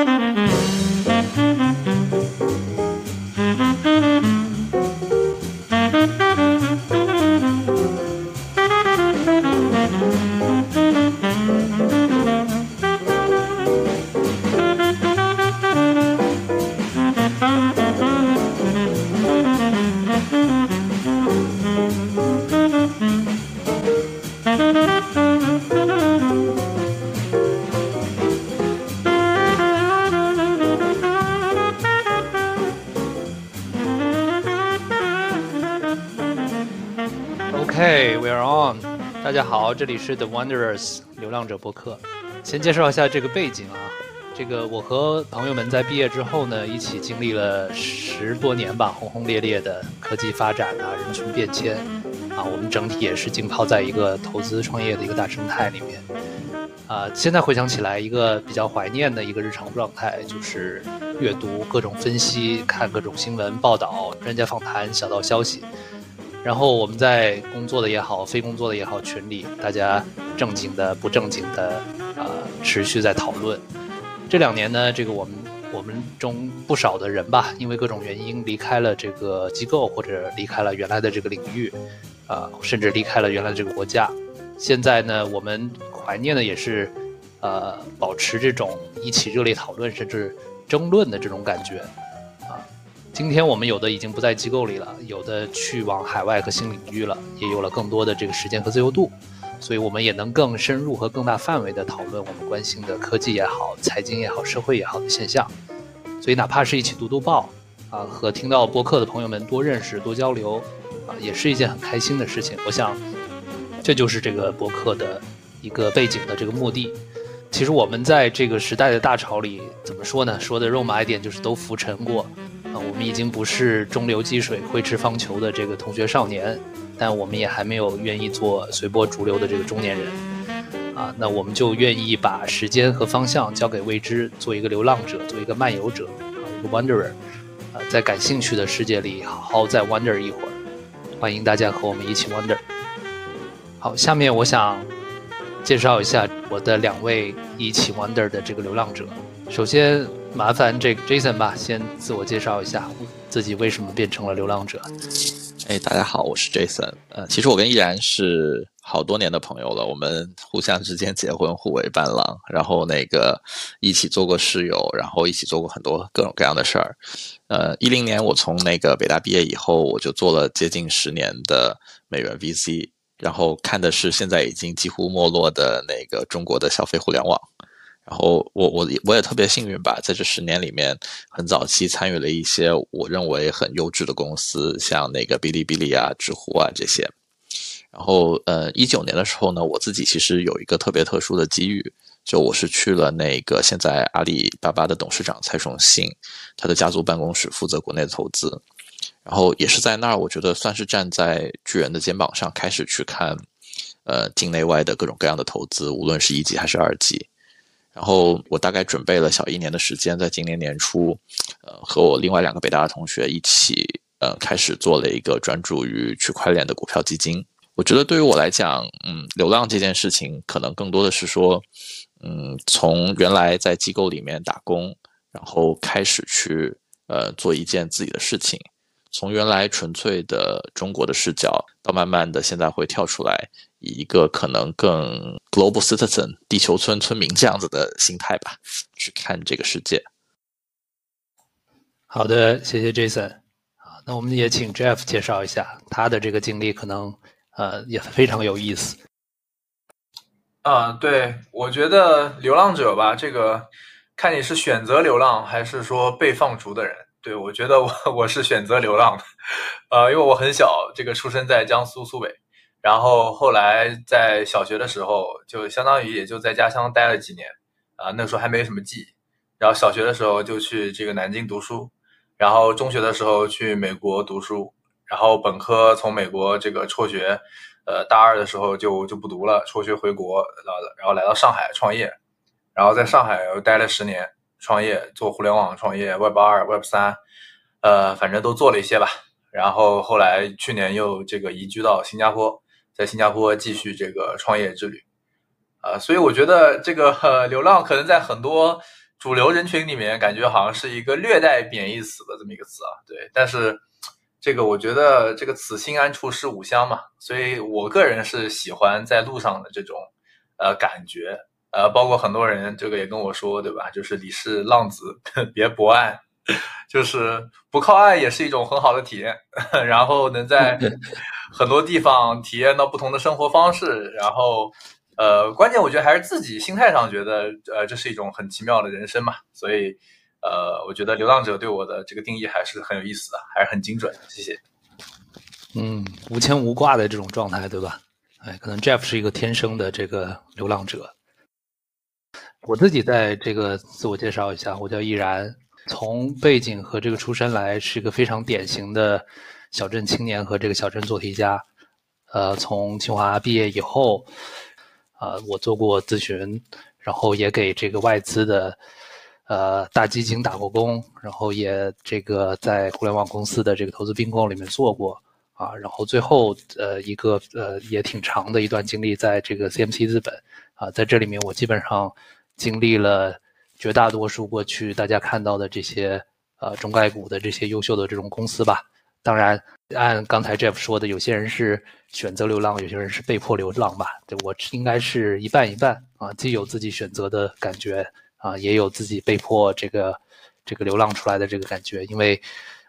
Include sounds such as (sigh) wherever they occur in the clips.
Mm-hmm. 这里是 The Wanderers 流浪者播客。先介绍一下这个背景啊，这个我和朋友们在毕业之后呢，一起经历了十多年吧，轰轰烈烈的科技发展啊，人群变迁啊，我们整体也是浸泡在一个投资创业的一个大生态里面啊。现在回想起来，一个比较怀念的一个日常状态，就是阅读各种分析，看各种新闻报道、专家访谈、小道消息。然后我们在工作的也好，非工作的也好，群里大家正经的、不正经的，啊，持续在讨论。这两年呢，这个我们我们中不少的人吧，因为各种原因离开了这个机构，或者离开了原来的这个领域，啊，甚至离开了原来的这个国家。现在呢，我们怀念的也是，呃，保持这种一起热烈讨论，甚至争论的这种感觉。今天我们有的已经不在机构里了，有的去往海外和新领域了，也有了更多的这个时间和自由度，所以我们也能更深入和更大范围的讨论我们关心的科技也好、财经也好、社会也好的现象。所以哪怕是一起读读报，啊，和听到播客的朋友们多认识、多交流，啊，也是一件很开心的事情。我想，这就是这个播客的一个背景的这个目的。其实我们在这个时代的大潮里，怎么说呢？说的肉麻一点，就是都浮沉过。啊，我们已经不是中流击水、挥斥方遒的这个同学少年，但我们也还没有愿意做随波逐流的这个中年人。啊，那我们就愿意把时间和方向交给未知，做一个流浪者，做一个漫游者，啊，一个 wanderer。啊，在感兴趣的世界里，好好再 wander 一会儿。欢迎大家和我们一起 wander。好，下面我想介绍一下我的两位一起 wander 的这个流浪者。首先。麻烦这个 Jason 吧，先自我介绍一下自己为什么变成了流浪者。哎，大家好，我是 Jason。呃，其实我跟依然是好多年的朋友了，我们互相之间结婚互为伴郎，然后那个一起做过室友，然后一起做过很多各种各样的事儿。呃，一零年我从那个北大毕业以后，我就做了接近十年的美元 VC，然后看的是现在已经几乎没落的那个中国的消费互联网。然后我我我也特别幸运吧，在这十年里面，很早期参与了一些我认为很优质的公司，像那个哔哩哔哩啊、知乎啊这些。然后呃，一九年的时候呢，我自己其实有一个特别特殊的机遇，就我是去了那个现在阿里巴巴的董事长蔡崇信他的家族办公室负责国内的投资，然后也是在那儿，我觉得算是站在巨人的肩膀上开始去看，呃，境内外的各种各样的投资，无论是一级还是二级。然后我大概准备了小一年的时间，在今年年初，呃，和我另外两个北大的同学一起，呃，开始做了一个专注于区块链的股票基金。我觉得对于我来讲，嗯，流浪这件事情可能更多的是说，嗯，从原来在机构里面打工，然后开始去，呃，做一件自己的事情。从原来纯粹的中国的视角，到慢慢的现在会跳出来，以一个可能更 global citizen 地球村村民这样子的心态吧，去看这个世界。好的，谢谢 Jason。啊，那我们也请 Jeff 介绍一下他的这个经历，可能呃也非常有意思。啊，对，我觉得流浪者吧，这个看你是选择流浪，还是说被放逐的人。对，我觉得我我是选择流浪的，呃，因为我很小，这个出生在江苏苏北，然后后来在小学的时候，就相当于也就在家乡待了几年，啊，那时候还没什么记忆，然后小学的时候就去这个南京读书，然后中学的时候去美国读书，然后本科从美国这个辍学，呃，大二的时候就就不读了，辍学回国，然后然后来到上海创业，然后在上海又待了十年。创业做互联网创业，Web 二、Web 三，呃，反正都做了一些吧。然后后来去年又这个移居到新加坡，在新加坡继续这个创业之旅。呃，所以我觉得这个流浪可能在很多主流人群里面感觉好像是一个略带贬义词的这么一个词啊，对，但是这个我觉得这个此心安处是吾乡嘛，所以我个人是喜欢在路上的这种呃感觉，呃，包括很多人这个也跟我说，对吧？就是你是浪子，(laughs) 别博爱，就是不靠岸也是一种很好的体验，(laughs) 然后能在 (laughs) 很多地方体验到不同的生活方式，然后。呃，关键我觉得还是自己心态上觉得，呃，这是一种很奇妙的人生嘛，所以，呃，我觉得流浪者对我的这个定义还是很有意思的，还是很精准。谢谢。嗯，无牵无挂的这种状态，对吧？哎，可能 Jeff 是一个天生的这个流浪者。我自己在这个自我介绍一下，我叫易然，从背景和这个出身来，是一个非常典型的小镇青年和这个小镇做题家。呃，从清华毕业以后。啊，我做过咨询，然后也给这个外资的呃大基金打过工，然后也这个在互联网公司的这个投资并购里面做过啊，然后最后呃一个呃也挺长的一段经历在这个 CMC 资本啊，在这里面我基本上经历了绝大多数过去大家看到的这些呃中概股的这些优秀的这种公司吧。当然，按刚才 Jeff 说的，有些人是选择流浪，有些人是被迫流浪吧？对我应该是一半一半啊，既有自己选择的感觉啊，也有自己被迫这个这个流浪出来的这个感觉。因为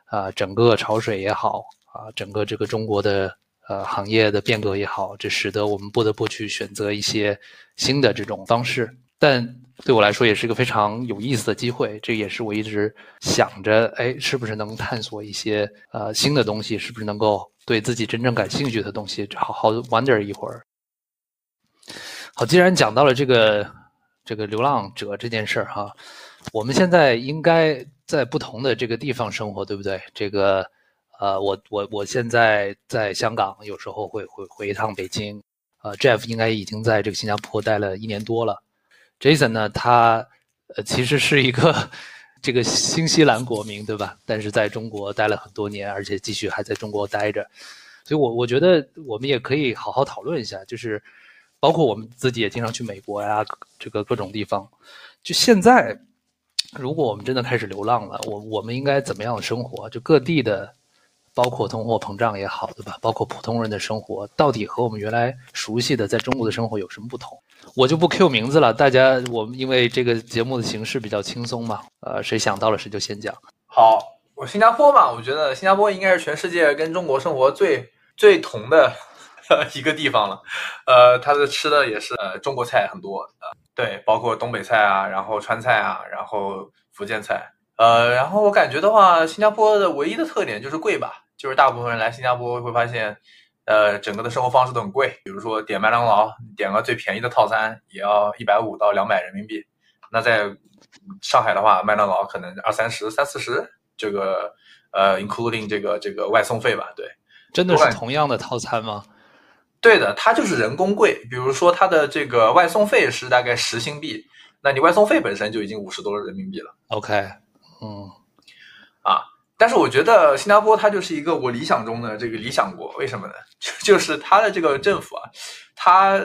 啊，整个潮水也好啊，整个这个中国的呃行业的变革也好，这使得我们不得不去选择一些新的这种方式。但对我来说也是一个非常有意思的机会，这也是我一直想着，哎，是不是能探索一些呃新的东西，是不是能够对自己真正感兴趣的东西好好 wonder 一会儿。好，既然讲到了这个这个流浪者这件事儿哈，我们现在应该在不同的这个地方生活，对不对？这个呃，我我我现在在香港，有时候会回回一趟北京，呃，Jeff 应该已经在这个新加坡待了一年多了。Jason 呢，他呃其实是一个这个新西兰国民，对吧？但是在中国待了很多年，而且继续还在中国待着，所以，我我觉得我们也可以好好讨论一下，就是包括我们自己也经常去美国呀，这个各种地方。就现在，如果我们真的开始流浪了，我我们应该怎么样生活？就各地的，包括通货膨胀也好，对吧？包括普通人的生活，到底和我们原来熟悉的在中国的生活有什么不同？我就不 Q 名字了，大家我们因为这个节目的形式比较轻松嘛，呃，谁想到了谁就先讲。好，我新加坡嘛，我觉得新加坡应该是全世界跟中国生活最最同的一个地方了。呃，它的吃的也是呃中国菜很多，呃，对，包括东北菜啊，然后川菜啊，然后福建菜。呃，然后我感觉的话，新加坡的唯一的特点就是贵吧，就是大部分人来新加坡会发现。呃，整个的生活方式都很贵，比如说点麦当劳，点个最便宜的套餐也要一百五到两百人民币。那在上海的话，麦当劳可能二三十、三四十，这个呃，including 这个这个外送费吧？对，真的是同样的套餐吗？对的，它就是人工贵。比如说它的这个外送费是大概十新币，那你外送费本身就已经五十多人民币了。OK，嗯，啊。但是我觉得新加坡它就是一个我理想中的这个理想国，为什么呢？(laughs) 就就是它的这个政府啊，它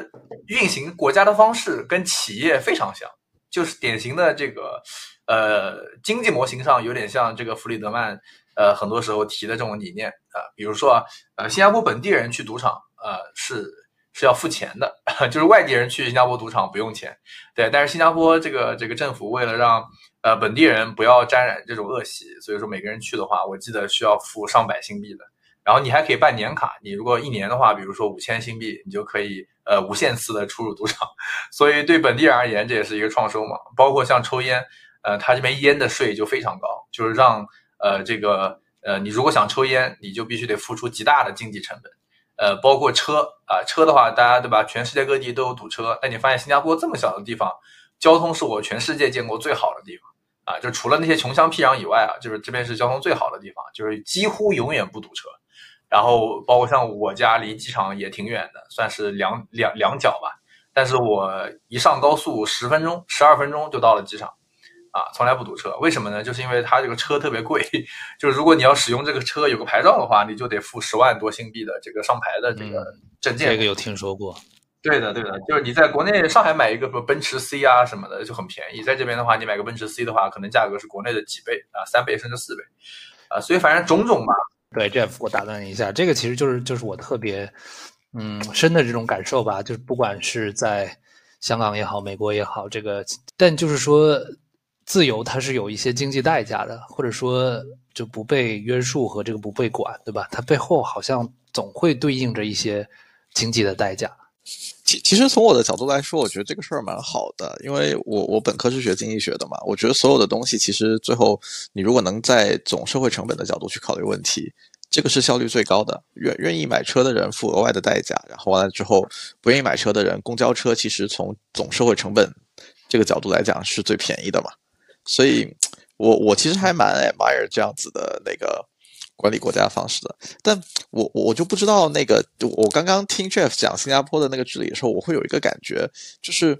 运行国家的方式跟企业非常像，就是典型的这个呃经济模型上有点像这个弗里德曼呃很多时候提的这种理念啊，比如说啊呃新加坡本地人去赌场呃是是要付钱的，(laughs) 就是外地人去新加坡赌场不用钱，对，但是新加坡这个这个政府为了让呃，本地人不要沾染这种恶习，所以说每个人去的话，我记得需要付上百新币的。然后你还可以办年卡，你如果一年的话，比如说五千新币，你就可以呃无限次的出入赌场。所以对本地人而言，这也是一个创收嘛。包括像抽烟，呃，他这边烟的税就非常高，就是让呃这个呃你如果想抽烟，你就必须得付出极大的经济成本。呃，包括车啊，车的话，大家对吧？全世界各地都有堵车，但你发现新加坡这么小的地方，交通是我全世界见过最好的地方。啊，就除了那些穷乡僻壤以外啊，就是这边是交通最好的地方，就是几乎永远不堵车。然后包括像我家离机场也挺远的，算是两两两脚吧。但是我一上高速，十分钟、十二分钟就到了机场，啊，从来不堵车。为什么呢？就是因为它这个车特别贵，(laughs) 就是如果你要使用这个车有个牌照的话，你就得付十万多新币的这个上牌的这个证件。这个有听说过。对的，对的，就是你在国内上海买一个不奔驰 C 啊什么的就很便宜，在这边的话，你买个奔驰 C 的话，可能价格是国内的几倍啊，三倍甚至四倍，啊，所以反正种种吧。对，Jeff，我打断一下，这个其实就是就是我特别嗯深的这种感受吧，就是不管是在香港也好，美国也好，这个但就是说自由它是有一些经济代价的，或者说就不被约束和这个不被管，对吧？它背后好像总会对应着一些经济的代价。其实从我的角度来说，我觉得这个事儿蛮好的，因为我我本科是学经济学的嘛，我觉得所有的东西其实最后你如果能在总社会成本的角度去考虑问题，这个是效率最高的。愿愿意买车的人付额外的代价，然后完了之后不愿意买车的人，公交车其实从总社会成本这个角度来讲是最便宜的嘛。所以，我我其实还蛮 admire 这样子的那个。管理国家方式的，但我我就不知道那个，我刚刚听 Jeff 讲新加坡的那个治理的时候，我会有一个感觉，就是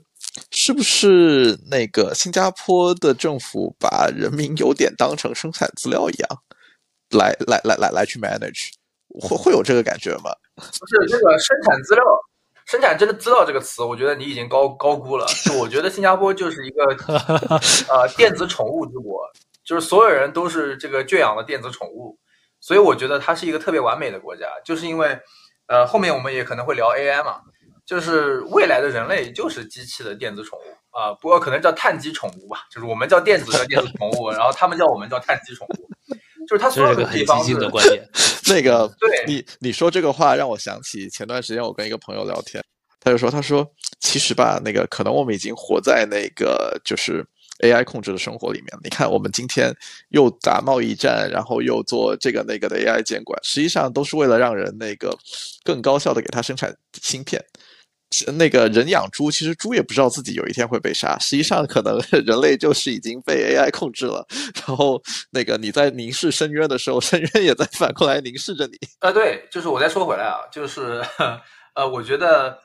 是不是那个新加坡的政府把人民有点当成生产资料一样，来来来来来去 manage，会会有这个感觉吗？不是这个生产资料，生产真的资料这个词，我觉得你已经高高估了。就我觉得新加坡就是一个 (laughs) 呃电子宠物之国，就是所有人都是这个圈养的电子宠物。所以我觉得它是一个特别完美的国家，就是因为，呃，后面我们也可能会聊 AI 嘛，就是未来的人类就是机器的电子宠物啊，不过可能叫碳基宠物吧，就是我们叫电子的电子宠物，然后他们叫我们叫碳基宠物，就是它所有的地方是的观点。(laughs) 那个，对你你说这个话让我想起前段时间我跟一个朋友聊天，他就说他说其实吧，那个可能我们已经活在那个就是。AI 控制的生活里面，你看我们今天又打贸易战，然后又做这个那个的 AI 监管，实际上都是为了让人那个更高效的给它生产芯片。那个人养猪，其实猪也不知道自己有一天会被杀，实际上可能 (laughs) 人类就是已经被 AI 控制了。然后那个你在凝视深渊的时候，深渊也在反过来凝视着你。啊，对，就是我再说回来啊，就是 (laughs) 呃，我觉得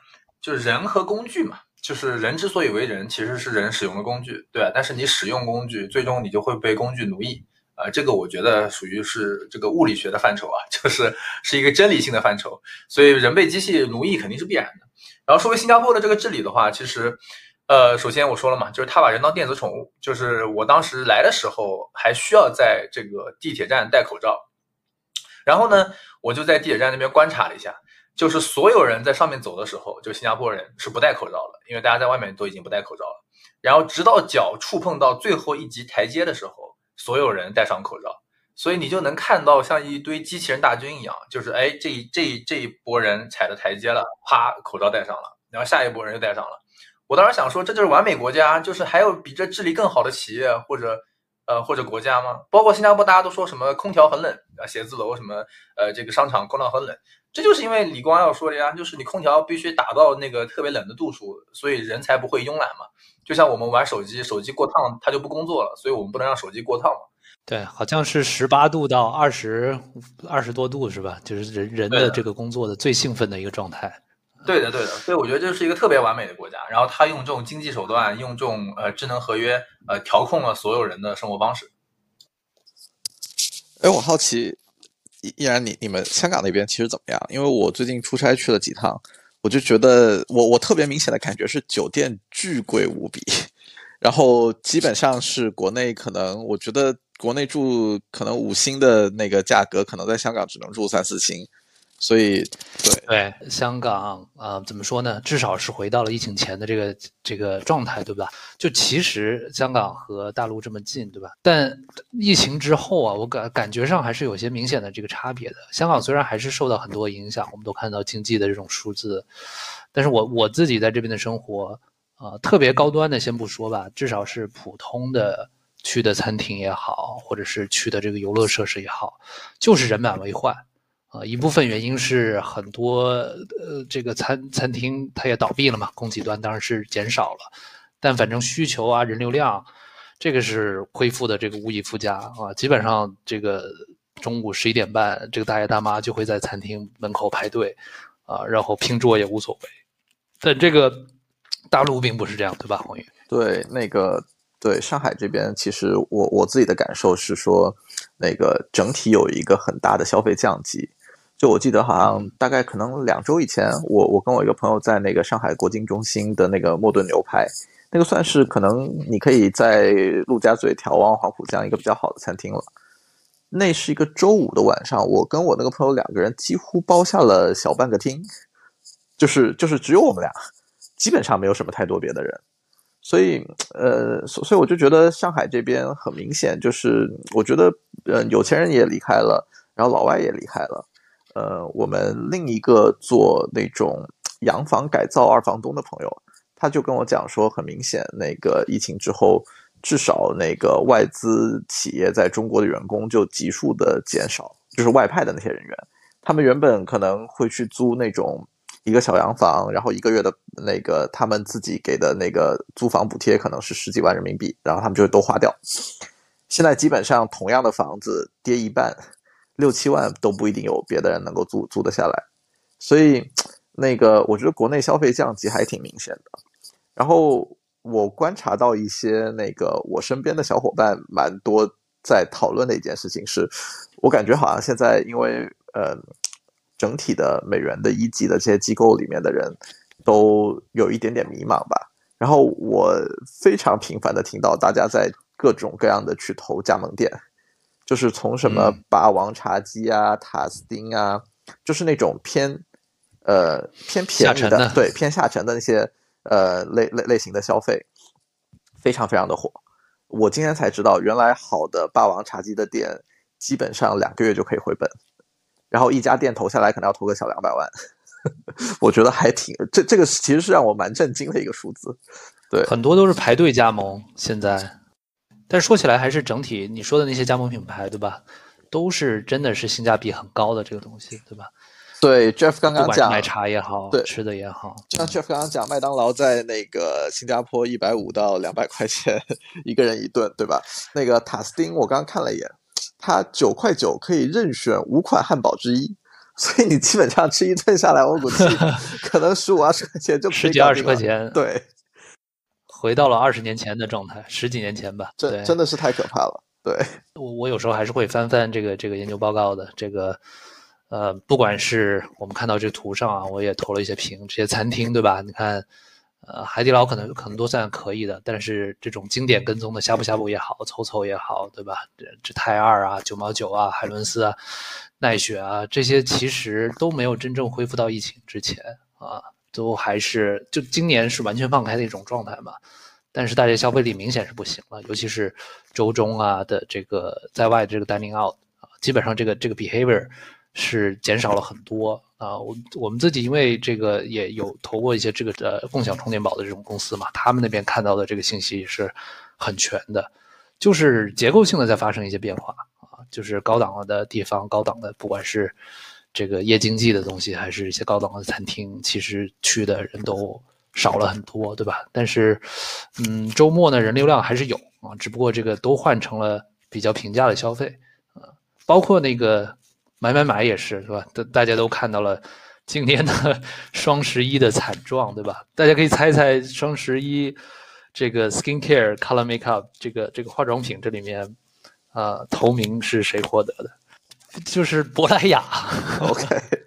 就是人和工具嘛。就是人之所以为人，其实是人使用的工具，对吧？但是你使用工具，最终你就会被工具奴役，呃，这个我觉得属于是这个物理学的范畴啊，(laughs) 就是是一个真理性的范畴。所以人被机器奴役肯定是必然的。然后说回新加坡的这个治理的话，其实，呃，首先我说了嘛，就是他把人当电子宠物。就是我当时来的时候还需要在这个地铁站戴口罩，然后呢，我就在地铁站那边观察了一下。就是所有人在上面走的时候，就新加坡人是不戴口罩的，因为大家在外面都已经不戴口罩了。然后直到脚触碰到最后一级台阶的时候，所有人戴上口罩。所以你就能看到像一堆机器人大军一样，就是哎，这一这这一波人踩着台阶了，啪，口罩戴上了，然后下一波人又戴上了。我当时想说，这就是完美国家，就是还有比这治理更好的企业或者呃或者国家吗？包括新加坡，大家都说什么空调很冷啊，写字楼什么呃这个商场空调很冷。这就是因为李光耀说的呀，就是你空调必须打到那个特别冷的度数，所以人才不会慵懒嘛。就像我们玩手机，手机过烫它就不工作了，所以我们不能让手机过烫嘛。对，好像是十八度到二十二十多度是吧？就是人人的这个工作的最兴奋的一个状态。对的，对的。所以我觉得这是一个特别完美的国家。然后他用这种经济手段，用这种呃智能合约呃调控了所有人的生活方式。哎，我好奇。依然，你你们香港那边其实怎么样？因为我最近出差去了几趟，我就觉得我我特别明显的感觉是酒店巨贵无比，然后基本上是国内可能我觉得国内住可能五星的那个价格，可能在香港只能住三四星。所以，对对，香港啊，怎么说呢？至少是回到了疫情前的这个这个状态，对吧？就其实香港和大陆这么近，对吧？但疫情之后啊，我感感觉上还是有些明显的这个差别的。香港虽然还是受到很多影响，我们都看到经济的这种数字，但是我我自己在这边的生活，啊，特别高端的先不说吧，至少是普通的去的餐厅也好，或者是去的这个游乐设施也好，就是人满为患。啊，一部分原因是很多呃，这个餐餐厅它也倒闭了嘛，供给端当然是减少了，但反正需求啊，人流量，这个是恢复的这个无以复加啊。基本上这个中午十一点半，这个大爷大妈就会在餐厅门口排队啊，然后拼桌也无所谓。但这个大陆并不是这样，对吧，黄宇？对，那个对上海这边，其实我我自己的感受是说，那个整体有一个很大的消费降级。就我记得好像大概可能两周以前，我我跟我一个朋友在那个上海国金中心的那个莫顿牛排，那个算是可能你可以在陆家嘴眺望黄浦江一个比较好的餐厅了。那是一个周五的晚上，我跟我那个朋友两个人几乎包下了小半个厅，就是就是只有我们俩，基本上没有什么太多别的人。所以呃，所所以我就觉得上海这边很明显，就是我觉得呃有钱人也离开了，然后老外也离开了。呃，我们另一个做那种洋房改造二房东的朋友，他就跟我讲说，很明显，那个疫情之后，至少那个外资企业在中国的员工就急速的减少，就是外派的那些人员，他们原本可能会去租那种一个小洋房，然后一个月的那个他们自己给的那个租房补贴可能是十几万人民币，然后他们就都花掉。现在基本上同样的房子跌一半。六七万都不一定有别的人能够租租得下来，所以那个我觉得国内消费降级还挺明显的。然后我观察到一些那个我身边的小伙伴蛮多在讨论的一件事情是，我感觉好像现在因为呃整体的美元的一级的这些机构里面的人都有一点点迷茫吧。然后我非常频繁的听到大家在各种各样的去投加盟店。就是从什么霸王茶姬啊、塔斯汀啊，就是那种偏呃偏便宜的，对偏下沉的那些呃类类类型的消费，非常非常的火。我今天才知道，原来好的霸王茶姬的店基本上两个月就可以回本，然后一家店投下来可能要投个小两百万，(laughs) 我觉得还挺这这个其实是让我蛮震惊的一个数字。对，很多都是排队加盟现在。但是说起来，还是整体你说的那些加盟品牌，对吧？都是真的是性价比很高的这个东西，对吧？对，Jeff 刚刚讲奶茶也好，对吃的也好，像 Jeff 刚刚讲，麦当劳在那个新加坡一百五到两百块钱一个人一顿，对吧？那个塔斯汀我刚刚看了一眼，它九块九可以任选五款汉堡之一，所以你基本上吃一顿下来，我估计 (laughs) 可能十五二十块钱就十几二十块钱，对。回到了二十年前的状态，十几年前吧，真真的是太可怕了。对我，我有时候还是会翻翻这个这个研究报告的。这个，呃，不管是我们看到这图上啊，我也投了一些屏，这些餐厅对吧？你看，呃，海底捞可能可能都算可以的，但是这种经典跟踪的呷哺呷哺也好，凑凑也好，对吧？这这泰二啊，九毛九啊，海伦斯啊，奈雪啊，这些其实都没有真正恢复到疫情之前啊。都还是就今年是完全放开的一种状态嘛，但是大家消费力明显是不行了，尤其是周中啊的这个在外的这个 dining out 啊，基本上这个这个 behavior 是减少了很多啊。我我们自己因为这个也有投过一些这个呃共享充电宝的这种公司嘛，他们那边看到的这个信息是很全的，就是结构性的在发生一些变化啊，就是高档的地方，高档的不管是。这个夜经济的东西，还是一些高档的餐厅，其实去的人都少了很多，对吧？但是，嗯，周末呢，人流量还是有啊，只不过这个都换成了比较平价的消费啊，包括那个买买买也是，是吧？大大家都看到了今年的 (laughs) 双十一的惨状，对吧？大家可以猜一猜双十一这个 skincare color makeup 这个这个化妆品这里面啊，头名是谁获得的？就是珀莱雅，(laughs) OK，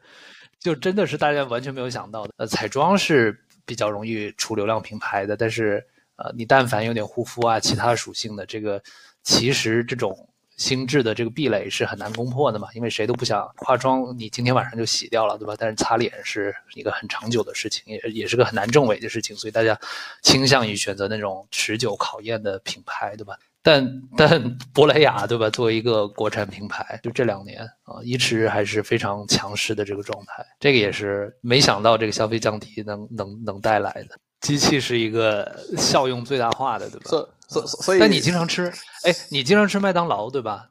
(laughs) 就真的是大家完全没有想到的。呃，彩妆是比较容易出流量品牌的，但是呃，你但凡有点护肤啊，其他属性的这个，其实这种心智的这个壁垒是很难攻破的嘛。因为谁都不想化妆，你今天晚上就洗掉了，对吧？但是擦脸是一个很长久的事情，也也是个很难证伪的事情，所以大家倾向于选择那种持久考验的品牌，对吧？但 (laughs) 但珀莱雅对吧？作为一个国产品牌，就这两年啊，一直还是非常强势的这个状态。这个也是没想到这个消费降低能能能带来的。机器是一个效用最大化的，对吧？所所所以，但你经常吃，哎，你经常吃麦当劳对吧？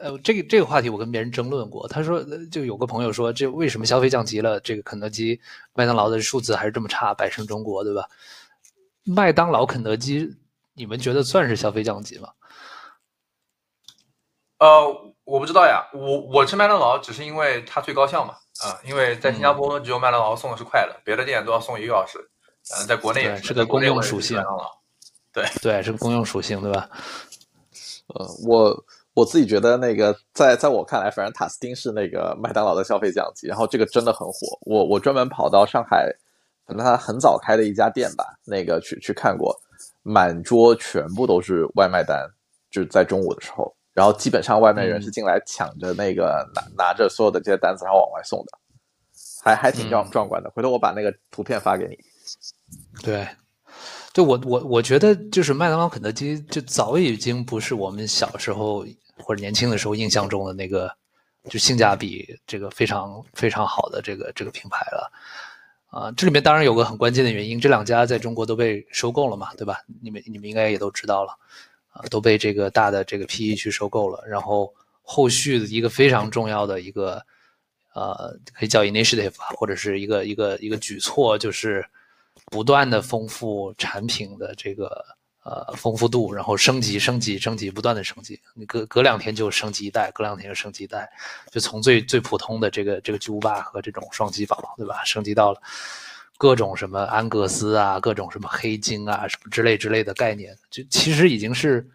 呃，这个这个话题我跟别人争论过，他说就有个朋友说，这为什么消费降级了，这个肯德基、麦当劳的数字还是这么差，百胜中国对吧？麦当劳、肯德基。你们觉得算是消费降级吗？呃，我不知道呀。我我吃麦当劳只是因为它最高效嘛。啊，因为在新加坡只有麦当劳送的是快乐，别的店都要送一个小时。嗯，在国内也是个公用属性。对对，是个公用属性，对吧？呃，我我自己觉得那个在在我看来，反正塔斯汀是那个麦当劳的消费降级，然后这个真的很火。我我专门跑到上海，可能他很早开的一家店吧，那个去去看过，满桌全部都是外卖单，就是在中午的时候，然后基本上外卖员是进来抢着那个拿拿着所有的这些单子，然后往外送的，还还挺壮壮观的。回头我把那个图片发给你。对。就我我我觉得，就是麦当劳、肯德基，就早已经不是我们小时候或者年轻的时候印象中的那个，就性价比这个非常非常好的这个这个品牌了。啊，这里面当然有个很关键的原因，这两家在中国都被收购了嘛，对吧？你们你们应该也都知道了，啊，都被这个大的这个 PE 去收购了。然后后续的一个非常重要的一个，呃，可以叫 initiative 啊或者是一个一个一个举措，就是。不断的丰富产品的这个呃丰富度，然后升级升级升级，不断的升级。你隔隔两天就升级一代，隔两天就升级一代，就从最最普通的这个这个巨无霸和这种双击堡，对吧？升级到了各种什么安格斯啊，各种什么黑金啊，什么之类之类的概念，就其实已经是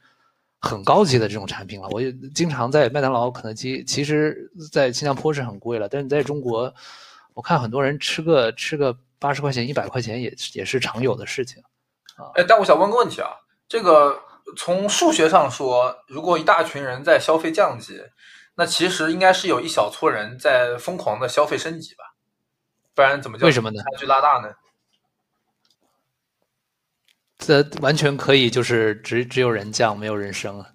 很高级的这种产品了。我也经常在麦当劳、肯德基，其实在新加坡是很贵了，但是在中国，我看很多人吃个吃个。八十块钱、一百块钱也也是常有的事情，哎，但我想问个问题啊，这个从数学上说，如果一大群人在消费降级，那其实应该是有一小撮人在疯狂的消费升级吧？不然怎么叫为什么呢？差距拉大呢？这完全可以，就是只只有人降，没有人升啊。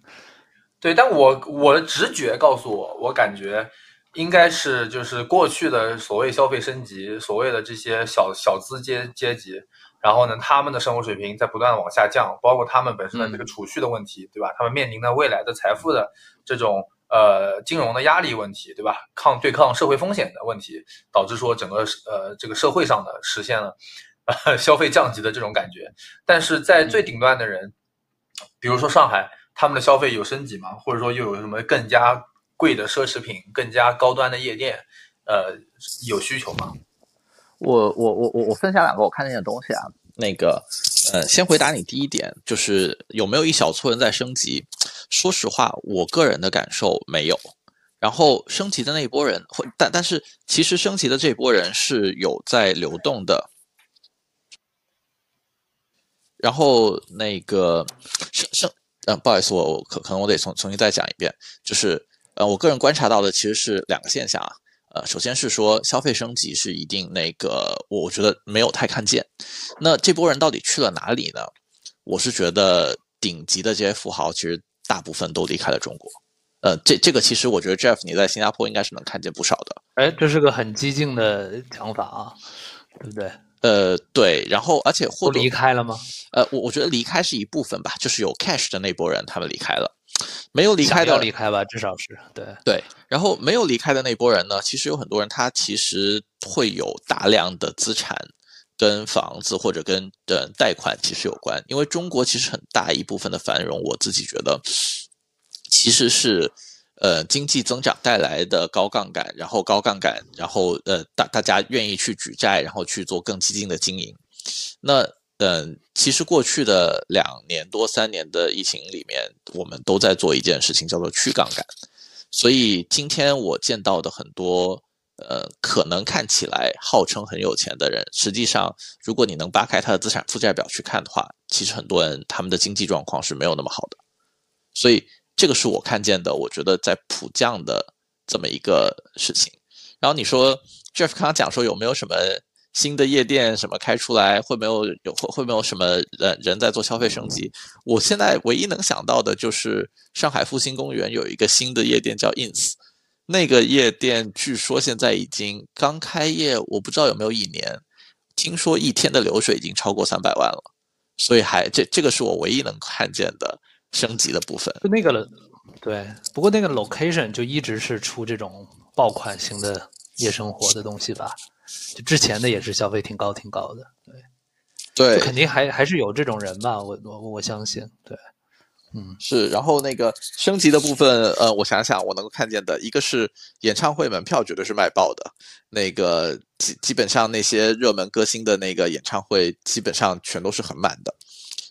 对，但我我的直觉告诉我，我感觉。应该是就是过去的所谓消费升级，所谓的这些小小资阶阶级，然后呢，他们的生活水平在不断往下降，包括他们本身的这个储蓄的问题，对吧？他们面临的未来的财富的这种呃金融的压力问题，对吧？抗对抗社会风险的问题，导致说整个呃这个社会上的实现了消费降级的这种感觉。但是在最顶端的人，比如说上海，他们的消费有升级吗？或者说又有什么更加？贵的奢侈品，更加高端的夜店，呃，有需求吗？我我我我我分享两个我看见的东西啊，那个，呃，先回答你第一点，就是有没有一小撮人在升级？说实话，我个人的感受没有。然后升级的那一波人，会但但是其实升级的这波人是有在流动的。然后那个升升，嗯，不好意思，我我可可能我得重重新再讲一遍，就是。呃，我个人观察到的其实是两个现象啊。呃，首先是说消费升级是一定那个，我觉得没有太看见。那这波人到底去了哪里呢？我是觉得顶级的这些富豪其实大部分都离开了中国。呃，这这个其实我觉得 Jeff 你在新加坡应该是能看见不少的。哎，这是个很激进的想法啊，对不对？呃，对。然后而且或离开了吗？呃，我我觉得离开是一部分吧，就是有 cash 的那波人他们离开了。没有离开的，离开吧，至少是对对。然后没有离开的那波人呢，其实有很多人，他其实会有大量的资产跟房子或者跟的贷款其实有关。因为中国其实很大一部分的繁荣，我自己觉得其实是呃经济增长带来的高杠杆，然后高杠杆，然后呃大大家愿意去举债，然后去做更激进的经营。那嗯，其实过去的两年多三年的疫情里面，我们都在做一件事情，叫做去杠杆。所以今天我见到的很多，呃，可能看起来号称很有钱的人，实际上，如果你能扒开他的资产负债表去看的话，其实很多人他们的经济状况是没有那么好的。所以这个是我看见的，我觉得在普降的这么一个事情。然后你说 Jeff 刚刚讲说有没有什么？新的夜店什么开出来，会没有有会会没有什么人人在做消费升级？我现在唯一能想到的就是上海复兴公园有一个新的夜店叫 Ins，那个夜店据说现在已经刚开业，我不知道有没有一年，听说一天的流水已经超过三百万了，所以还这这个是我唯一能看见的升级的部分。就那个了，对，不过那个 location 就一直是出这种爆款型的夜生活的东西吧。就之前的也是消费挺高挺高的，对，对，肯定还还是有这种人吧，我我我相信，对，嗯，是。然后那个升级的部分，呃，我想想，我能够看见的一个是演唱会门票绝对是卖爆的，那个基基本上那些热门歌星的那个演唱会基本上全都是很满的。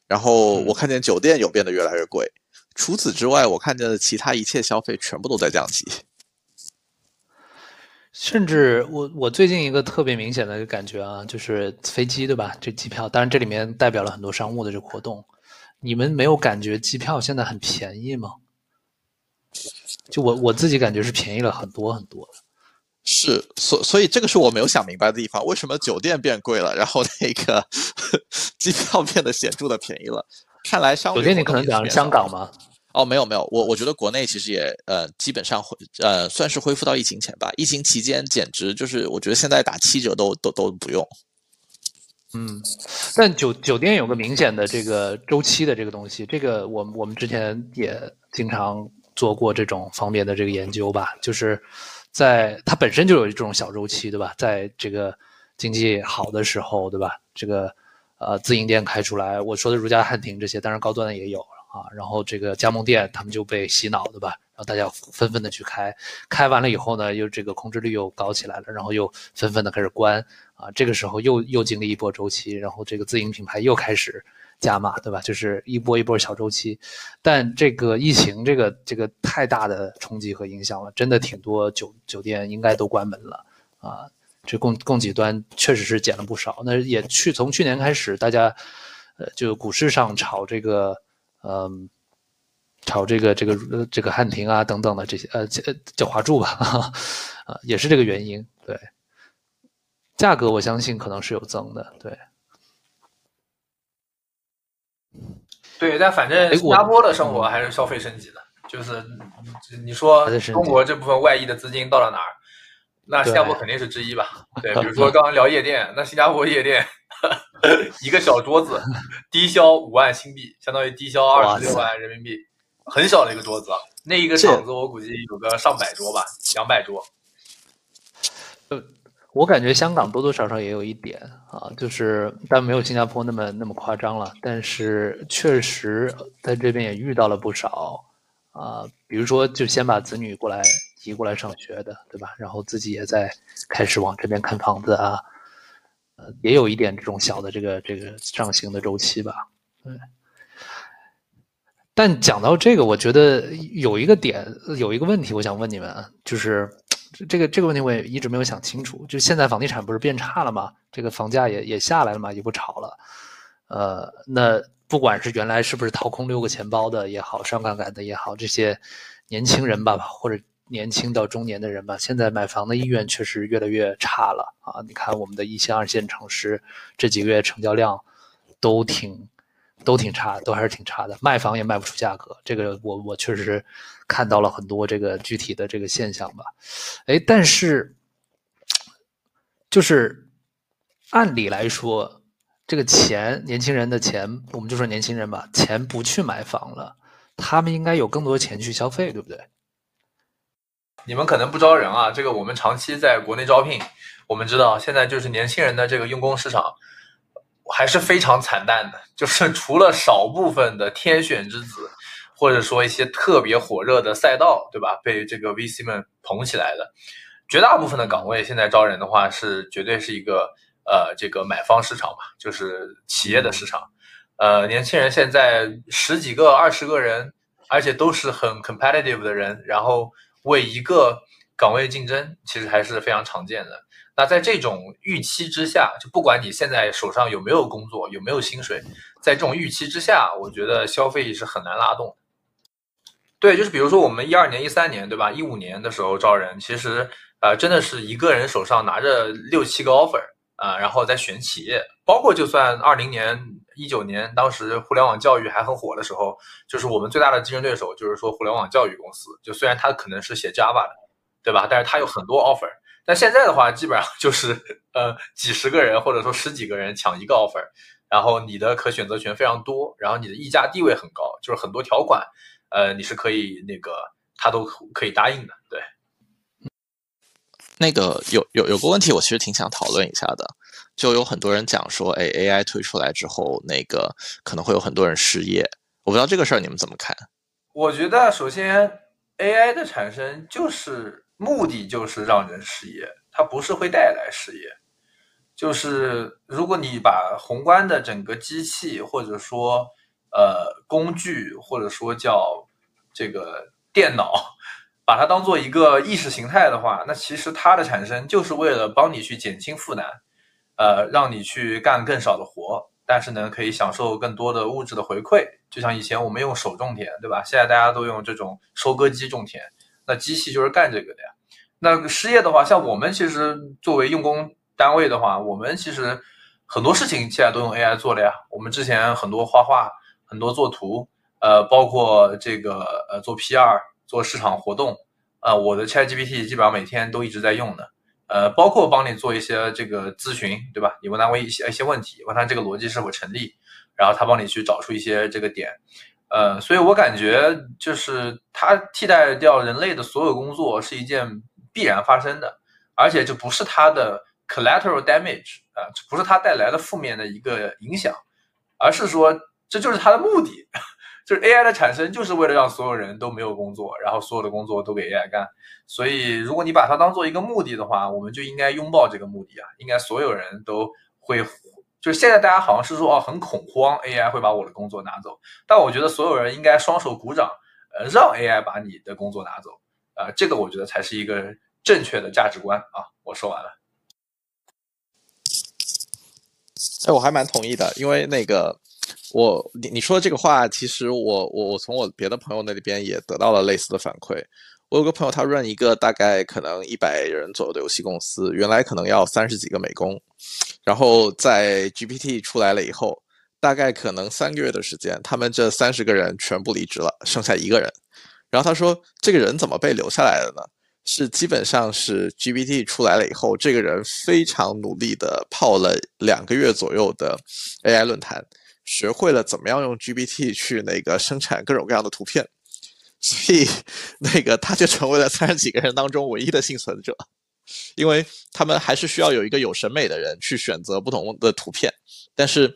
然后我看见酒店有变得越来越贵，除此之外，我看见的其他一切消费全部都在降级。甚至我我最近一个特别明显的感觉啊，就是飞机对吧？这机票，当然这里面代表了很多商务的这个活动。你们没有感觉机票现在很便宜吗？就我我自己感觉是便宜了很多很多的。是，所所以这个是我没有想明白的地方，为什么酒店变贵了，然后那个 (laughs) 机票变得显著的便宜了？看来商酒店你可能讲香港吗？哦，没有没有，我我觉得国内其实也呃基本上恢呃算是恢复到疫情前吧。疫情期间简直就是我觉得现在打七折都都都不用。嗯，但酒酒店有个明显的这个周期的这个东西，这个我们我们之前也经常做过这种方面的这个研究吧，就是在它本身就有这种小周期，对吧？在这个经济好的时候，对吧？这个呃自营店开出来，我说的如家汉庭这些，当然高端的也有。啊，然后这个加盟店他们就被洗脑的吧，然后大家纷纷的去开，开完了以后呢，又这个空置率又高起来了，然后又纷纷的开始关，啊，这个时候又又经历一波周期，然后这个自营品牌又开始加码，对吧？就是一波一波小周期，但这个疫情这个这个太大的冲击和影响了，真的挺多酒酒店应该都关门了啊，这供供给端确实是减了不少，那也去从去年开始，大家呃就股市上炒这个。嗯，炒这个这个呃这个汉庭啊等等的这些呃叫华住吧，啊也是这个原因。对，价格我相信可能是有增的。对，对，但反正新加坡的生活还是消费升级的，就是你说中国这部分外溢的资金到了哪儿，那新加坡肯定是之一吧？对，(laughs) 比如说刚刚聊夜店，那新加坡夜店。(laughs) 一个小桌子，低消五万新币，相当于低消二十六万人民币，很小的一个桌子。那一个场子我估计有个上百桌吧，两百桌。呃，我感觉香港多多少少也有一点啊，就是但没有新加坡那么那么夸张了。但是确实在这边也遇到了不少啊，比如说就先把子女过来移过来上学的，对吧？然后自己也在开始往这边看房子啊。也有一点这种小的这个这个上行的周期吧，对。但讲到这个，我觉得有一个点，有一个问题，我想问你们，就是这个这个问题我也一直没有想清楚。就现在房地产不是变差了吗？这个房价也也下来了嘛，也不炒了。呃，那不管是原来是不是掏空六个钱包的也好，上杠杆的也好，这些年轻人吧，或者。年轻到中年的人吧，现在买房的意愿确实越来越差了啊！你看我们的一线、二线城市这几个月成交量都挺都挺差，都还是挺差的，卖房也卖不出价格。这个我我确实看到了很多这个具体的这个现象吧。哎，但是就是按理来说，这个钱，年轻人的钱，我们就说年轻人吧，钱不去买房了，他们应该有更多钱去消费，对不对？你们可能不招人啊，这个我们长期在国内招聘，我们知道现在就是年轻人的这个用工市场还是非常惨淡的，(laughs) 就是除了少部分的天选之子，或者说一些特别火热的赛道，对吧？被这个 VC 们捧起来的，绝大部分的岗位现在招人的话是绝对是一个呃这个买方市场吧，就是企业的市场，呃，年轻人现在十几个、二十个人，而且都是很 competitive 的人，然后。为一个岗位竞争，其实还是非常常见的。那在这种预期之下，就不管你现在手上有没有工作，有没有薪水，在这种预期之下，我觉得消费是很难拉动。对，就是比如说我们一二年、一三年，对吧？一五年的时候招人，其实呃，真的是一个人手上拿着六七个 offer 啊，然后再选企业。包括就算二零年、一九年，当时互联网教育还很火的时候，就是我们最大的竞争对手，就是说互联网教育公司。就虽然它可能是写 Java 的，对吧？但是它有很多 offer。但现在的话，基本上就是呃几十个人或者说十几个人抢一个 offer，然后你的可选择权非常多，然后你的溢价地位很高，就是很多条款，呃，你是可以那个他都可以答应的。对。那个有有有个问题，我其实挺想讨论一下的。就有很多人讲说，哎，AI 推出来之后，那个可能会有很多人失业。我不知道这个事儿你们怎么看？我觉得首先，AI 的产生就是目的就是让人失业，它不是会带来失业。就是如果你把宏观的整个机器或者说呃工具或者说叫这个电脑，把它当做一个意识形态的话，那其实它的产生就是为了帮你去减轻负担，呃，让你去干更少的活，但是呢，可以享受更多的物质的回馈。就像以前我们用手种田，对吧？现在大家都用这种收割机种田，那机器就是干这个的呀。那失业的话，像我们其实作为用工单位的话，我们其实很多事情现在都用 AI 做了呀。我们之前很多画画，很多做图，呃，包括这个呃做 PR、做市场活动，呃，我的 ChatGPT 基本上每天都一直在用的。呃，包括帮你做一些这个咨询，对吧？你问他问一些一些问题，问他这个逻辑是否成立，然后他帮你去找出一些这个点。呃，所以我感觉就是它替代掉人类的所有工作是一件必然发生的，而且这不是它的 collateral damage 啊，不是它带来的负面的一个影响，而是说这就是它的目的。就是 AI 的产生就是为了让所有人都没有工作，然后所有的工作都给 AI 干。所以，如果你把它当做一个目的的话，我们就应该拥抱这个目的啊！应该所有人都会，就是现在大家好像是说哦很恐慌，AI 会把我的工作拿走。但我觉得所有人应该双手鼓掌，呃，让 AI 把你的工作拿走。呃，这个我觉得才是一个正确的价值观啊！我说完了。哎，我还蛮同意的，因为那个。我你你说这个话，其实我我我从我别的朋友那里边也得到了类似的反馈。我有个朋友，他润一个大概可能一百人左右的游戏公司，原来可能要三十几个美工，然后在 GPT 出来了以后，大概可能三个月的时间，他们这三十个人全部离职了，剩下一个人。然后他说，这个人怎么被留下来的呢？是基本上是 GPT 出来了以后，这个人非常努力的泡了两个月左右的 AI 论坛。学会了怎么样用 GPT 去那个生产各种各样的图片，所以那个他就成为了三十几个人当中唯一的幸存者，因为他们还是需要有一个有审美的人去选择不同的图片，但是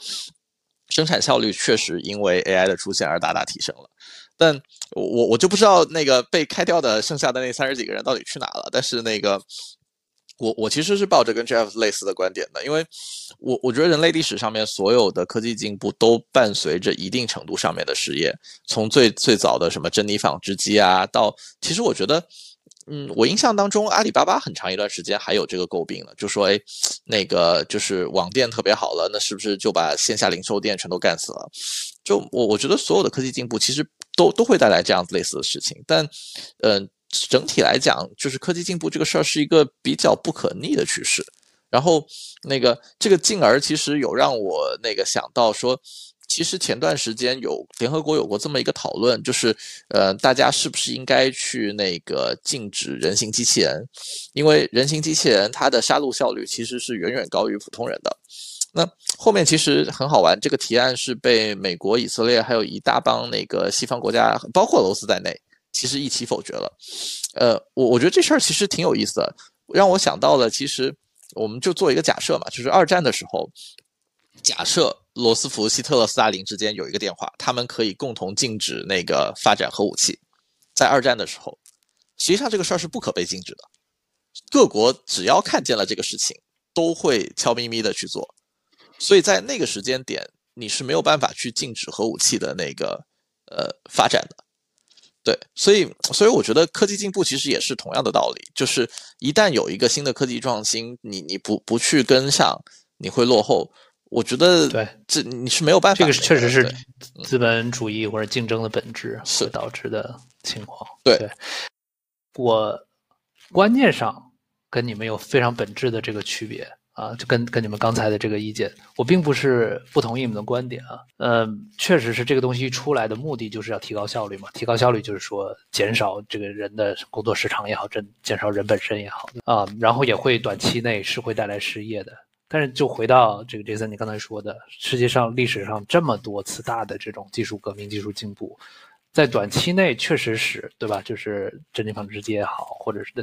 生产效率确实因为 AI 的出现而大大提升了。但我我就不知道那个被开掉的剩下的那三十几个人到底去哪了，但是那个。我我其实是抱着跟 Jeff 类似的观点的，因为我我觉得人类历史上面所有的科技进步都伴随着一定程度上面的失业，从最最早的什么珍妮纺织机啊，到其实我觉得，嗯，我印象当中阿里巴巴很长一段时间还有这个诟病了，就说哎，那个就是网店特别好了，那是不是就把线下零售店全都干死了？就我我觉得所有的科技进步其实都都会带来这样子类似的事情，但嗯。整体来讲，就是科技进步这个事儿是一个比较不可逆的趋势。然后，那个这个进而其实有让我那个想到说，其实前段时间有联合国有过这么一个讨论，就是呃，大家是不是应该去那个禁止人形机器人？因为人形机器人它的杀戮效率其实是远远高于普通人的。那后面其实很好玩，这个提案是被美国、以色列还有一大帮那个西方国家，包括俄罗斯在内。其实一起否决了，呃，我我觉得这事儿其实挺有意思的，让我想到了，其实我们就做一个假设嘛，就是二战的时候，假设罗斯福、希特勒、斯大林之间有一个电话，他们可以共同禁止那个发展核武器，在二战的时候，实际上这个事儿是不可被禁止的，各国只要看见了这个事情，都会悄咪咪的去做，所以在那个时间点，你是没有办法去禁止核武器的那个呃发展的。对，所以所以我觉得科技进步其实也是同样的道理，就是一旦有一个新的科技创新，你你不不去跟上，你会落后。我觉得对，这你是没有办法。这个确实是资本主义或者竞争的本质所导致的情况。对，我观念上跟你们有非常本质的这个区别。啊，就跟跟你们刚才的这个意见，我并不是不同意你们的观点啊。嗯，确实是这个东西出来的目的就是要提高效率嘛，提高效率就是说减少这个人的工作时长也好，减减少人本身也好啊，然后也会短期内是会带来失业的。但是就回到这个 Jason 你刚才说的，世界上历史上这么多次大的这种技术革命、技术进步。在短期内确实是对吧？就是珍妮纺织机也好，或者是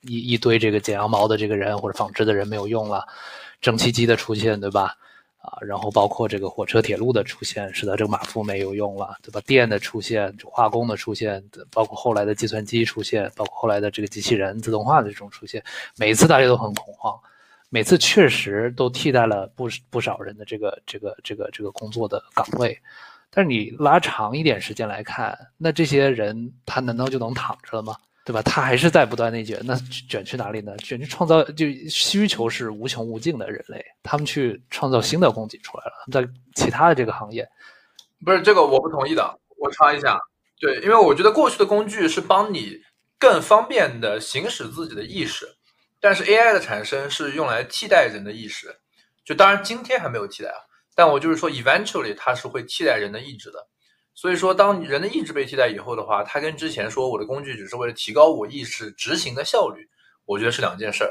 一一堆这个剪羊毛的这个人或者纺织的人没有用了，蒸汽机的出现对吧？啊，然后包括这个火车铁路的出现，使得这个马夫没有用了对吧？电的出现，化工的出现，包括后来的计算机出现，包括后来的这个机器人自动化的这种出现，每一次大家都很恐慌，每次确实都替代了不不少人的这个这个这个这个工作的岗位。但是你拉长一点时间来看，那这些人他难道就能躺着了吗？对吧？他还是在不断内卷，那卷去哪里呢？卷去创造，就需求是无穷无尽的人类，他们去创造新的供给出来了，在其他的这个行业，不是这个我不同意的，我插一下，对，因为我觉得过去的工具是帮你更方便的行使自己的意识，但是 AI 的产生是用来替代人的意识，就当然今天还没有替代啊，但我就是说，eventually 它是会替代人的意志的。所以说，当人的意志被替代以后的话，它跟之前说我的工具只是为了提高我意识执行的效率，我觉得是两件事儿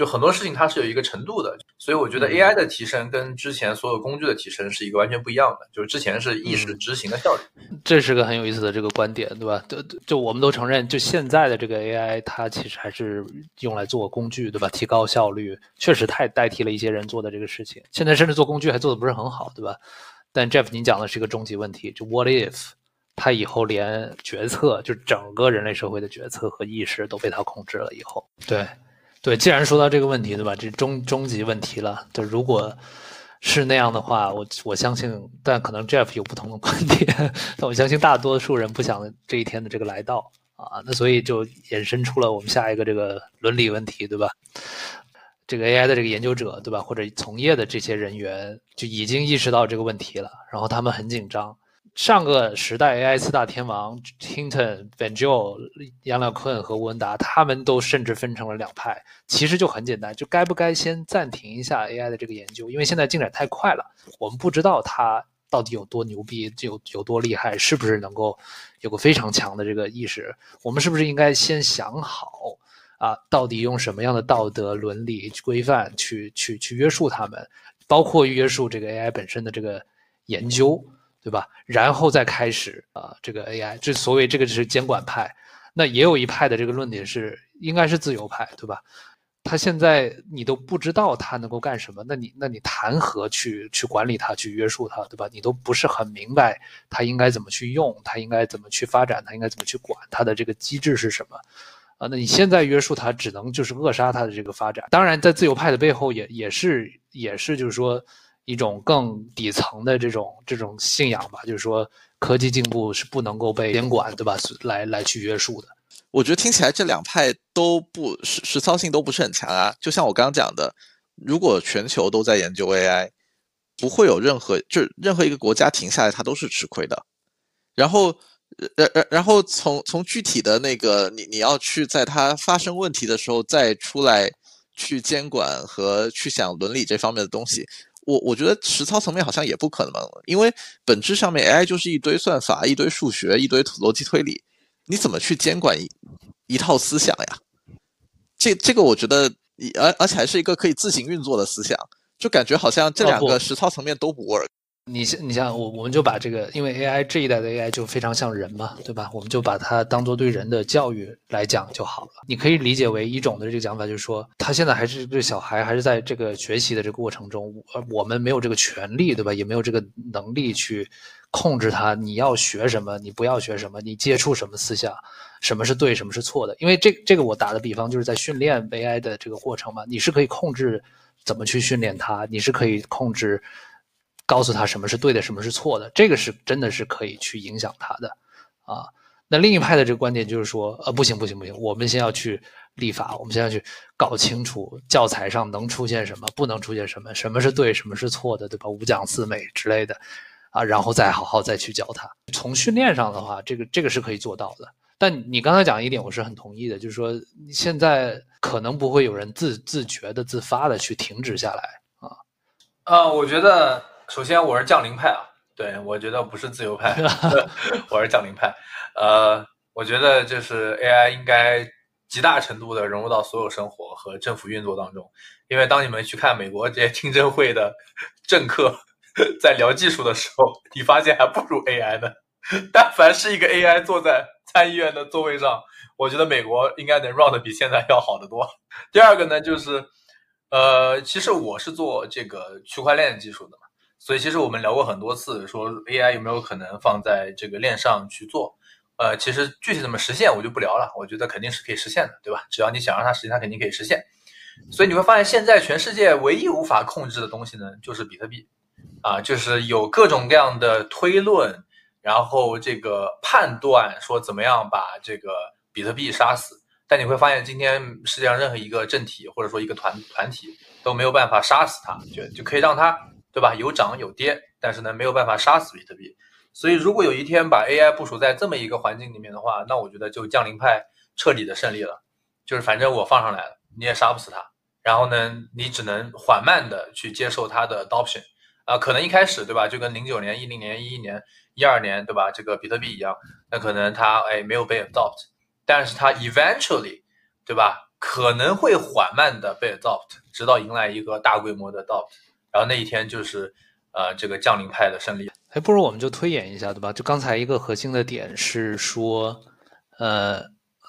就很多事情它是有一个程度的，所以我觉得 AI 的提升跟之前所有工具的提升是一个完全不一样的。就是之前是意识执行的效率，这是个很有意思的这个观点，对吧？就就我们都承认，就现在的这个 AI，它其实还是用来做工具，对吧？提高效率，确实太代替了一些人做的这个事情。现在甚至做工具还做的不是很好，对吧？但 Jeff，您讲的是一个终极问题，就 What if 他以后连决策，就整个人类社会的决策和意识都被他控制了以后，对，对，既然说到这个问题，对吧？这终终极问题了。就如果是那样的话，我我相信，但可能 Jeff 有不同的观点，(laughs) 但我相信大多数人不想这一天的这个来到啊。那所以就衍生出了我们下一个这个伦理问题，对吧？这个 AI 的这个研究者，对吧？或者从业的这些人员就已经意识到这个问题了，然后他们很紧张。上个时代 AI 四大天王 Hinton、Ben Jo、杨亮坤和吴文达，他们都甚至分成了两派。其实就很简单，就该不该先暂停一下 AI 的这个研究？因为现在进展太快了，我们不知道它到底有多牛逼，有有多厉害，是不是能够有个非常强的这个意识？我们是不是应该先想好？啊，到底用什么样的道德伦理规范去去去约束他们，包括约束这个 AI 本身的这个研究，对吧？然后再开始啊，这个 AI，这所谓这个是监管派，那也有一派的这个论点是应该是自由派，对吧？他现在你都不知道他能够干什么，那你那你谈何去去管理他，去约束他，对吧？你都不是很明白他应该怎么去用，他应该怎么去发展，他应该怎么去管，他的这个机制是什么？啊，那你现在约束他，只能就是扼杀他的这个发展。当然，在自由派的背后，也也是也是就是说一种更底层的这种这种信仰吧，就是说科技进步是不能够被监管，对吧？来来去约束的。我觉得听起来这两派都不实实操性都不是很强啊。就像我刚刚讲的，如果全球都在研究 AI，不会有任何就任何一个国家停下来，它都是吃亏的。然后。然然然后从从具体的那个你你要去在它发生问题的时候再出来去监管和去想伦理这方面的东西，我我觉得实操层面好像也不可能，因为本质上面 AI 就是一堆算法、一堆数学、一堆逻辑推理，你怎么去监管一一套思想呀？这这个我觉得，而而且还是一个可以自行运作的思想，就感觉好像这两个实操层面都不 work。你像你像我，我们就把这个，因为 AI 这一代的 AI 就非常像人嘛，对吧？我们就把它当做对人的教育来讲就好了。你可以理解为一种的这个讲法，就是说他现在还是这小孩，还是在这个学习的这个过程中，而我们没有这个权利，对吧？也没有这个能力去控制他。你要学什么，你不要学什么，你接触什么思想，什么是对，什么是错的？因为这这个我打的比方就是在训练 AI 的这个过程嘛，你是可以控制怎么去训练它，你是可以控制。告诉他什么是对的，什么是错的，这个是真的是可以去影响他的，啊，那另一派的这个观点就是说，呃，不行不行不行，我们先要去立法，我们先要去搞清楚教材上能出现什么，不能出现什么，什么是对，什么是错的，对吧？五讲四美之类的，啊，然后再好好再去教他。从训练上的话，这个这个是可以做到的。但你刚才讲一点，我是很同意的，就是说现在可能不会有人自自觉的、自发的去停止下来，啊，啊，我觉得。首先，我是降临派啊，对我觉得不是自由派，(laughs) 我是降临派。呃，我觉得就是 AI 应该极大程度的融入到所有生活和政府运作当中。因为当你们去看美国这些听证会的政客在聊技术的时候，你发现还不如 AI 呢。但凡是一个 AI 坐在参议院的座位上，我觉得美国应该能 run 的比现在要好得多。第二个呢，就是呃，其实我是做这个区块链技术的嘛。所以其实我们聊过很多次，说 AI 有没有可能放在这个链上去做？呃，其实具体怎么实现我就不聊了。我觉得肯定是可以实现的，对吧？只要你想让它实现，它肯定可以实现。所以你会发现，现在全世界唯一无法控制的东西呢，就是比特币。啊，就是有各种各样的推论，然后这个判断说怎么样把这个比特币杀死。但你会发现，今天世界上任何一个政体或者说一个团团体都没有办法杀死它，就就可以让它对吧有涨有跌，但是呢没有办法杀死比特币。所以如果有一天把 AI 部署在这么一个环境里面的话，那我觉得就降临派彻底的胜利了。就是反正我放上来了，你也杀不死它。然后呢，你只能缓慢的去接受它的 adoption 啊，可能一开始对吧，就跟零九年、一零年、一一年、一二年对吧，这个比特币一样，那可能它哎没有被 adopt。但是它 eventually，对吧？可能会缓慢的被 adopt，直到迎来一个大规模的 adopt，然后那一天就是呃这个降临派的胜利。哎，不如我们就推演一下，对吧？就刚才一个核心的点是说，呃，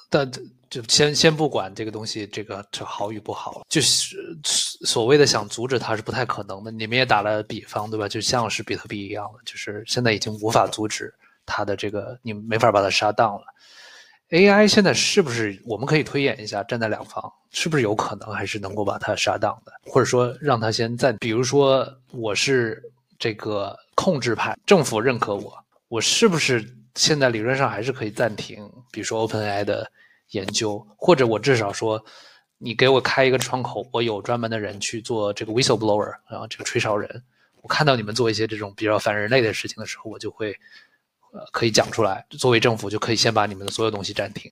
但就先先不管这个东西这个这好与不好，就是所谓的想阻止它是不太可能的。你们也打了比方，对吧？就像是比特币一样的，就是现在已经无法阻止它的这个，你没法把它杀当了。AI 现在是不是我们可以推演一下，站在两方是不是有可能还是能够把它杀档的，或者说让它先暂？比如说我是这个控制派，政府认可我，我是不是现在理论上还是可以暂停？比如说 OpenAI 的研究，或者我至少说，你给我开一个窗口，我有专门的人去做这个 whistleblower，然后这个吹哨人，我看到你们做一些这种比较反人类的事情的时候，我就会。呃，可以讲出来。作为政府，就可以先把你们的所有东西暂停。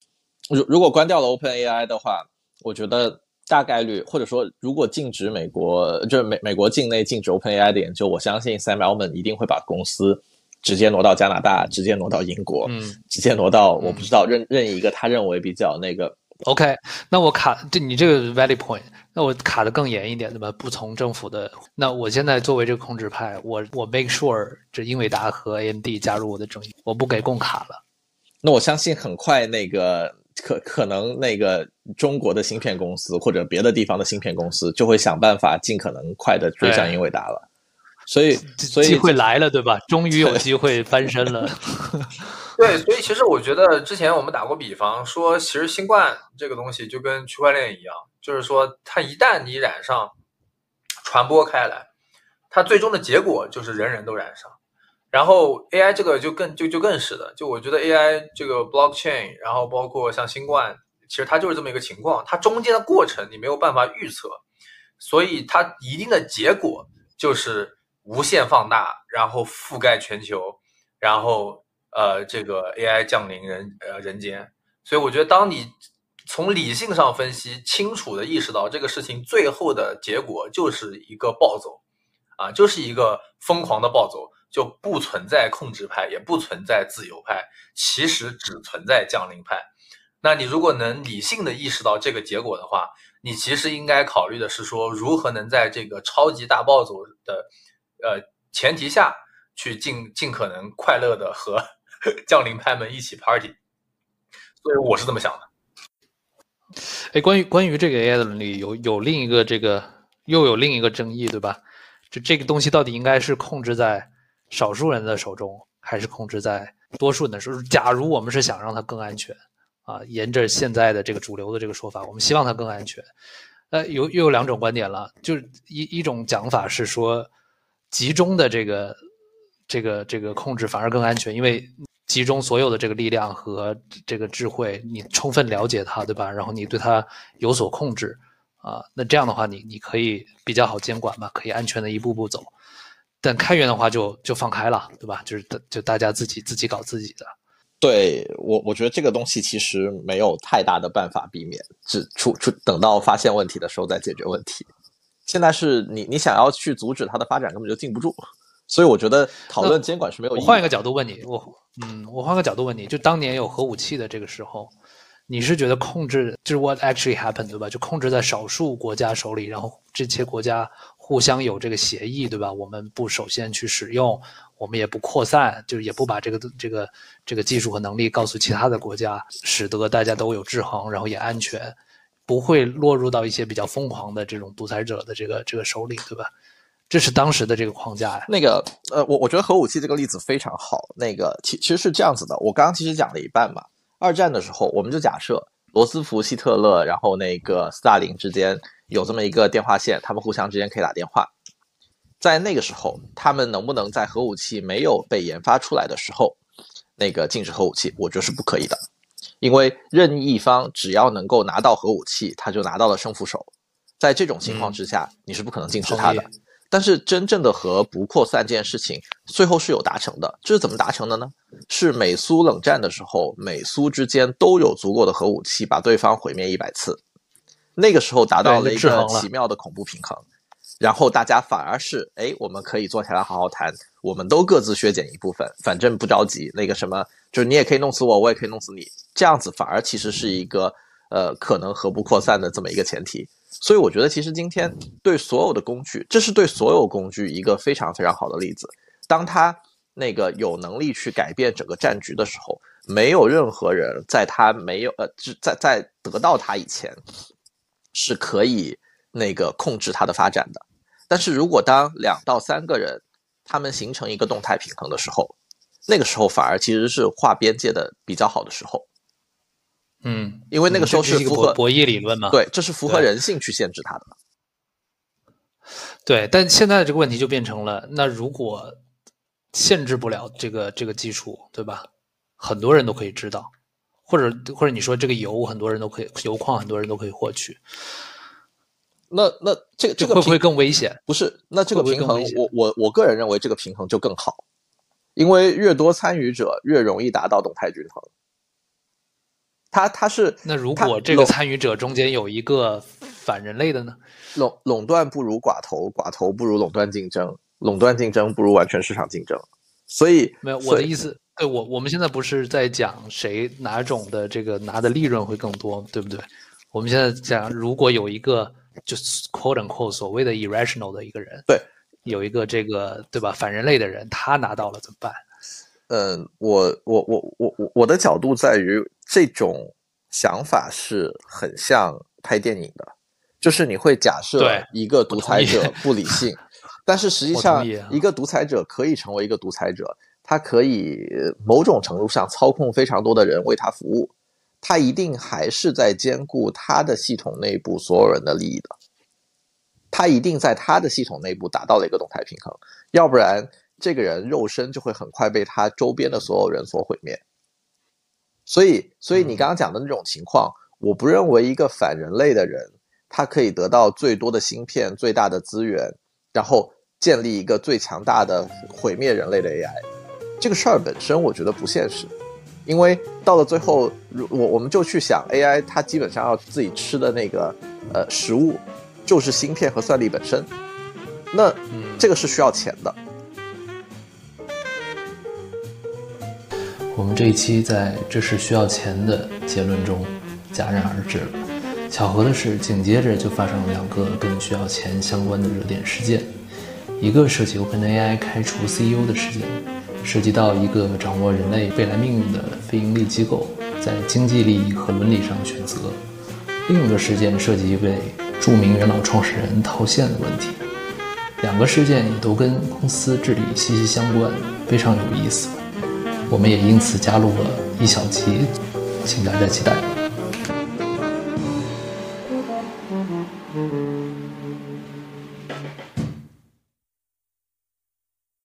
如如果关掉了 Open AI 的话，我觉得大概率，或者说如果禁止美国，就是美美国境内禁止 Open AI 的研究，我相信 Sam Altman 一定会把公司直接挪到加拿大，直接挪到英国，嗯，直接挪到我不知道任任意一个他认为比较那个。OK，那我卡，这你这个 valid point，那我卡的更严一点，对吧？不从政府的，那我现在作为这个控制派，我我 make sure 这英伟达和 AMD 加入我的阵营，我不给供卡了。那我相信很快那个可可能那个中国的芯片公司或者别的地方的芯片公司就会想办法尽可能快的追上英伟达了。所以，所以机会来了，对吧？终于有机会翻身了。(laughs) 对，所以其实我觉得之前我们打过比方，说其实新冠这个东西就跟区块链一样，就是说它一旦你染上，传播开来，它最终的结果就是人人都染上。然后 AI 这个就更就就更是的，就我觉得 AI 这个 blockchain，然后包括像新冠，其实它就是这么一个情况，它中间的过程你没有办法预测，所以它一定的结果就是无限放大，然后覆盖全球，然后。呃，这个 AI 降临人呃人间，所以我觉得，当你从理性上分析，清楚的意识到这个事情最后的结果就是一个暴走，啊，就是一个疯狂的暴走，就不存在控制派，也不存在自由派，其实只存在降临派。那你如果能理性的意识到这个结果的话，你其实应该考虑的是说，如何能在这个超级大暴走的呃前提下去尽尽可能快乐的和。(laughs) 降临派们一起 party，所以我是这么想的。哎，关于关于这个 AI 的伦理，有有另一个这个又有另一个争议，对吧？就这个东西到底应该是控制在少数人的手中，还是控制在多数人的手中？假如我们是想让它更安全啊，沿着现在的这个主流的这个说法，我们希望它更安全。呃，有又有两种观点了，就是一一种讲法是说，集中的这个这个这个控制反而更安全，因为。集中所有的这个力量和这个智慧，你充分了解它，对吧？然后你对它有所控制，啊，那这样的话，你你可以比较好监管嘛，可以安全的一步步走。但开源的话，就就放开了，对吧？就是就大家自己自己搞自己的。对我，我觉得这个东西其实没有太大的办法避免，只出出等到发现问题的时候再解决问题。现在是你你想要去阻止它的发展，根本就禁不住。所以我觉得讨论监管是没有。我换一个角度问你，我嗯，我换个角度问你，就当年有核武器的这个时候，你是觉得控制就是 what actually happened 对吧？就控制在少数国家手里，然后这些国家互相有这个协议对吧？我们不首先去使用，我们也不扩散，就是也不把这个这个这个技术和能力告诉其他的国家，使得大家都有制衡，然后也安全，不会落入到一些比较疯狂的这种独裁者的这个这个手里，对吧？这是当时的这个框架呀。那个，呃，我我觉得核武器这个例子非常好。那个，其其实是这样子的。我刚刚其实讲了一半嘛。二战的时候，我们就假设罗斯福、希特勒，然后那个斯大林之间有这么一个电话线，他们互相之间可以打电话。在那个时候，他们能不能在核武器没有被研发出来的时候，那个禁止核武器？我觉得是不可以的，因为任意一方只要能够拿到核武器，他就拿到了胜负手。在这种情况之下，你是不可能禁止他的。但是真正的核不扩散这件事情，最后是有达成的。这是怎么达成的呢？是美苏冷战的时候，美苏之间都有足够的核武器把对方毁灭一百次，那个时候达到了一个奇妙的恐怖平衡。然后大家反而是，哎，我们可以坐下来好好谈，我们都各自削减一部分，反正不着急。那个什么，就是你也可以弄死我，我也可以弄死你，这样子反而其实是一个呃可能核不扩散的这么一个前提。所以我觉得，其实今天对所有的工具，这是对所有工具一个非常非常好的例子。当他那个有能力去改变整个战局的时候，没有任何人在他没有呃，在在得到他以前，是可以那个控制它的发展的。但是如果当两到三个人他们形成一个动态平衡的时候，那个时候反而其实是划边界的比较好的时候。嗯，因为那个时候是符合博弈理论嘛，对，这是符合人性去限制它的。对，但现在的这个问题就变成了，那如果限制不了这个这个技术，对吧？很多人都可以知道，或者或者你说这个油很多人都可以，油矿很多人都可以获取，那那这个这个会不会更危险？不是，那这个平衡，我我我个人认为这个平衡就更好，因为越多参与者越容易达到动态均衡。他他是那如果这个参与者中间有一个反人类的呢？垄垄断不如寡头，寡头不如垄断竞争，垄断竞争不如完全市场竞争。所以没有我的意思，对我我们现在不是在讲谁哪种的这个拿的利润会更多，对不对？我们现在讲，如果有一个就是 quote unquote 所谓的 irrational 的一个人，对，有一个这个对吧反人类的人，他拿到了怎么办？嗯，我我我我我我的角度在于。这种想法是很像拍电影的，就是你会假设一个独裁者 (laughs) 不理性，但是实际上一个独裁者可以成为一个独裁者，他可以某种程度上操控非常多的人为他服务，他一定还是在兼顾他的系统内部所有人的利益的，他一定在他的系统内部达到了一个动态平衡，要不然这个人肉身就会很快被他周边的所有人所毁灭。所以，所以你刚刚讲的那种情况，我不认为一个反人类的人，他可以得到最多的芯片、最大的资源，然后建立一个最强大的毁灭人类的 AI。这个事儿本身我觉得不现实，因为到了最后，我我们就去想 AI，它基本上要自己吃的那个呃食物，就是芯片和算力本身，那这个是需要钱的。我们这一期在这是需要钱的结论中戛然而止了。巧合的是，紧接着就发生了两个跟需要钱相关的热点事件，一个涉及 OpenAI 开除 CEO 的事件，涉及到一个掌握人类未来命运的非盈利机构在经济利益和伦理上选择；另一个事件涉及一位著名元老创始人套现的问题。两个事件也都跟公司治理息息相关，非常有意思。我们也因此加入了一小集，请大家期待。